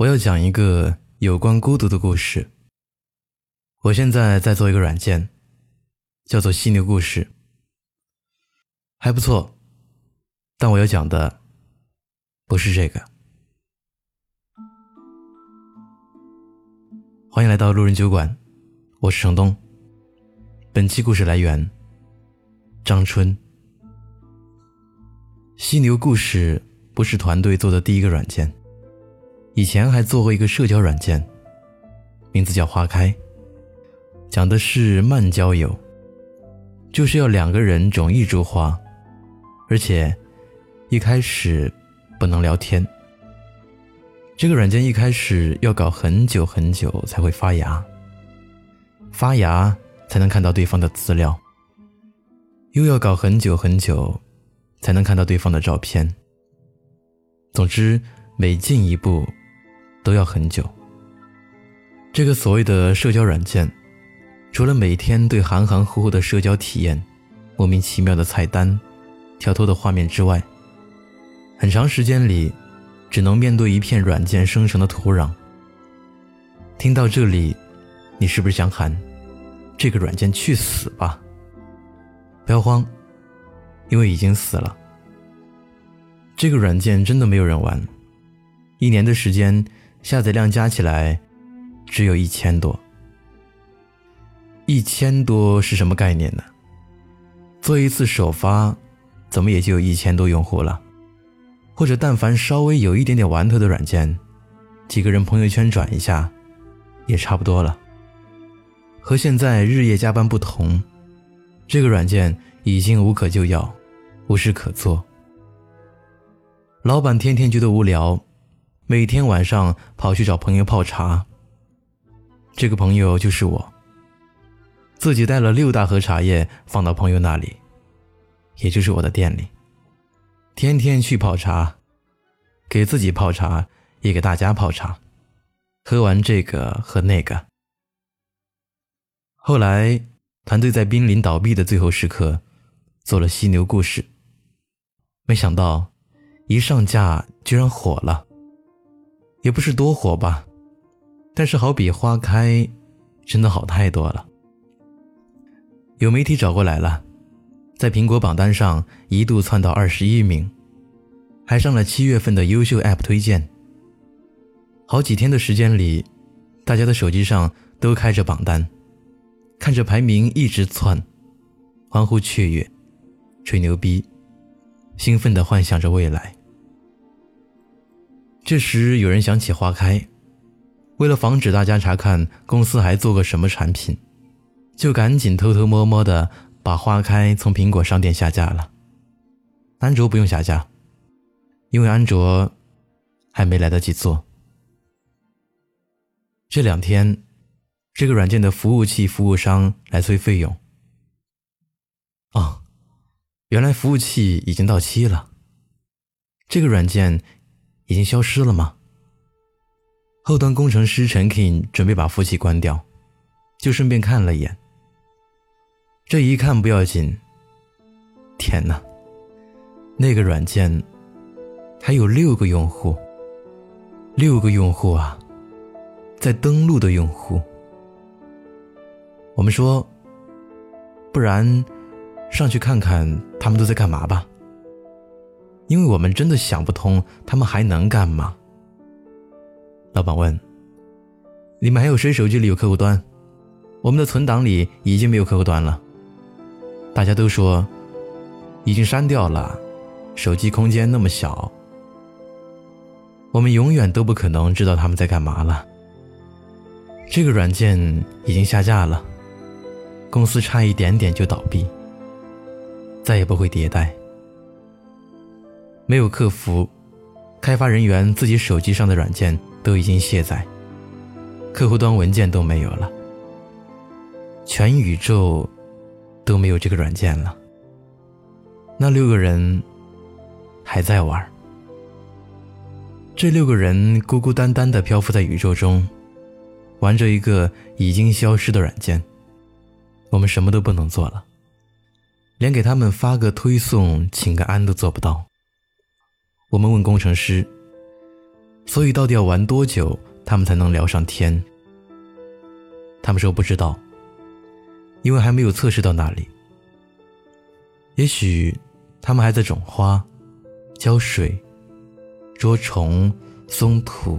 我要讲一个有关孤独的故事。我现在在做一个软件，叫做犀牛故事，还不错。但我要讲的不是这个。欢迎来到路人酒馆，我是程东。本期故事来源张春。犀牛故事不是团队做的第一个软件。以前还做过一个社交软件，名字叫花开，讲的是慢交友，就是要两个人种一株花，而且一开始不能聊天。这个软件一开始要搞很久很久才会发芽，发芽才能看到对方的资料，又要搞很久很久才能看到对方的照片。总之，每进一步。都要很久。这个所谓的社交软件，除了每天对含含糊糊的社交体验、莫名其妙的菜单、跳脱的画面之外，很长时间里只能面对一片软件生成的土壤。听到这里，你是不是想喊：“这个软件去死吧！”不要慌，因为已经死了。这个软件真的没有人玩，一年的时间。下载量加起来只有一千多，一千多是什么概念呢？做一次首发，怎么也就有一千多用户了？或者但凡稍微有一点点玩头的软件，几个人朋友圈转一下，也差不多了。和现在日夜加班不同，这个软件已经无可救药，无事可做。老板天天觉得无聊。每天晚上跑去找朋友泡茶。这个朋友就是我。自己带了六大盒茶叶放到朋友那里，也就是我的店里，天天去泡茶，给自己泡茶，也给大家泡茶，喝完这个喝那个。后来团队在濒临倒闭的最后时刻，做了犀牛故事。没想到，一上架居然火了。也不是多火吧，但是好比花开，真的好太多了。有媒体找过来了，在苹果榜单上一度窜到二十一名，还上了七月份的优秀 App 推荐。好几天的时间里，大家的手机上都开着榜单，看着排名一直窜，欢呼雀跃，吹牛逼，兴奋地幻想着未来。这时，有人想起花开，为了防止大家查看公司还做个什么产品，就赶紧偷偷摸摸的把花开从苹果商店下架了。安卓不用下架，因为安卓还没来得及做。这两天，这个软件的服务器服务商来催费用。哦，原来服务器已经到期了。这个软件。已经消失了吗？后端工程师陈 king 准备把服务器关掉，就顺便看了一眼。这一看不要紧，天哪！那个软件还有六个用户，六个用户啊，在登录的用户。我们说，不然上去看看他们都在干嘛吧。因为我们真的想不通，他们还能干嘛？老板问：“你们还有谁手机里有客户端？我们的存档里已经没有客户端了。”大家都说：“已经删掉了，手机空间那么小，我们永远都不可能知道他们在干嘛了。”这个软件已经下架了，公司差一点点就倒闭，再也不会迭代。没有客服，开发人员自己手机上的软件都已经卸载，客户端文件都没有了，全宇宙都没有这个软件了。那六个人还在玩，这六个人孤孤单单的漂浮在宇宙中，玩着一个已经消失的软件。我们什么都不能做了，连给他们发个推送、请个安都做不到。我们问工程师：“所以到底要玩多久，他们才能聊上天？他们说不知道，因为还没有测试到那里。也许他们还在种花、浇水、捉虫、松土、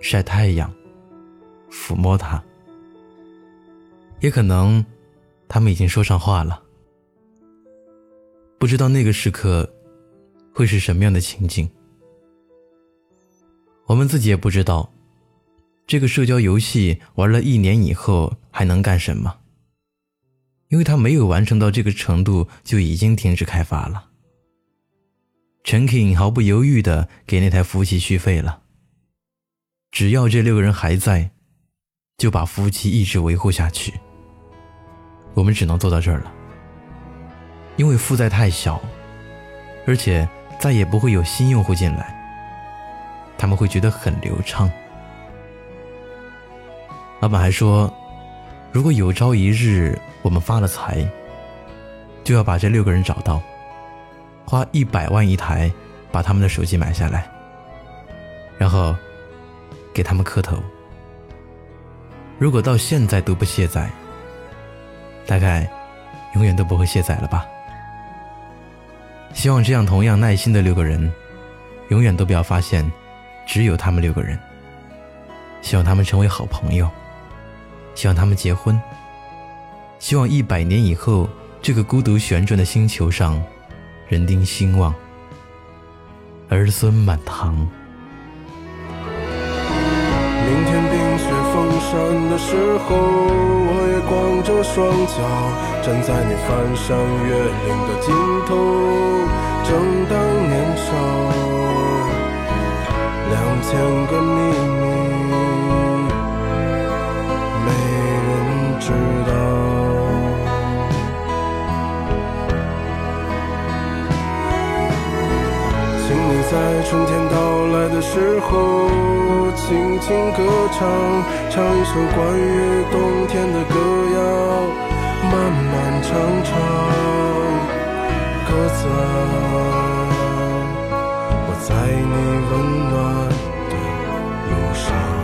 晒太阳、抚摸它。也可能他们已经说上话了。不知道那个时刻会是什么样的情景。我们自己也不知道，这个社交游戏玩了一年以后还能干什么？因为它没有完成到这个程度，就已经停止开发了。陈 king 毫不犹豫地给那台服务器续费了。只要这六个人还在，就把服务器一直维护下去。我们只能做到这儿了，因为负债太小，而且再也不会有新用户进来。他们会觉得很流畅。老板还说，如果有朝一日我们发了财，就要把这六个人找到，花一百万一台把他们的手机买下来，然后给他们磕头。如果到现在都不卸载，大概永远都不会卸载了吧。希望这样同样耐心的六个人，永远都不要发现。只有他们六个人，希望他们成为好朋友，希望他们结婚，希望一百年以后，这个孤独旋转的星球上，人丁兴旺，儿孙满堂。明天冰雪封山的时候，光着双脚站在你翻山越岭的尽头，正当年少。两千个秘密，没人知道。请你在春天到来的时候，轻轻歌唱，唱一首关于冬天的歌谣，漫漫长长，鸽子啊。在你温暖的路上。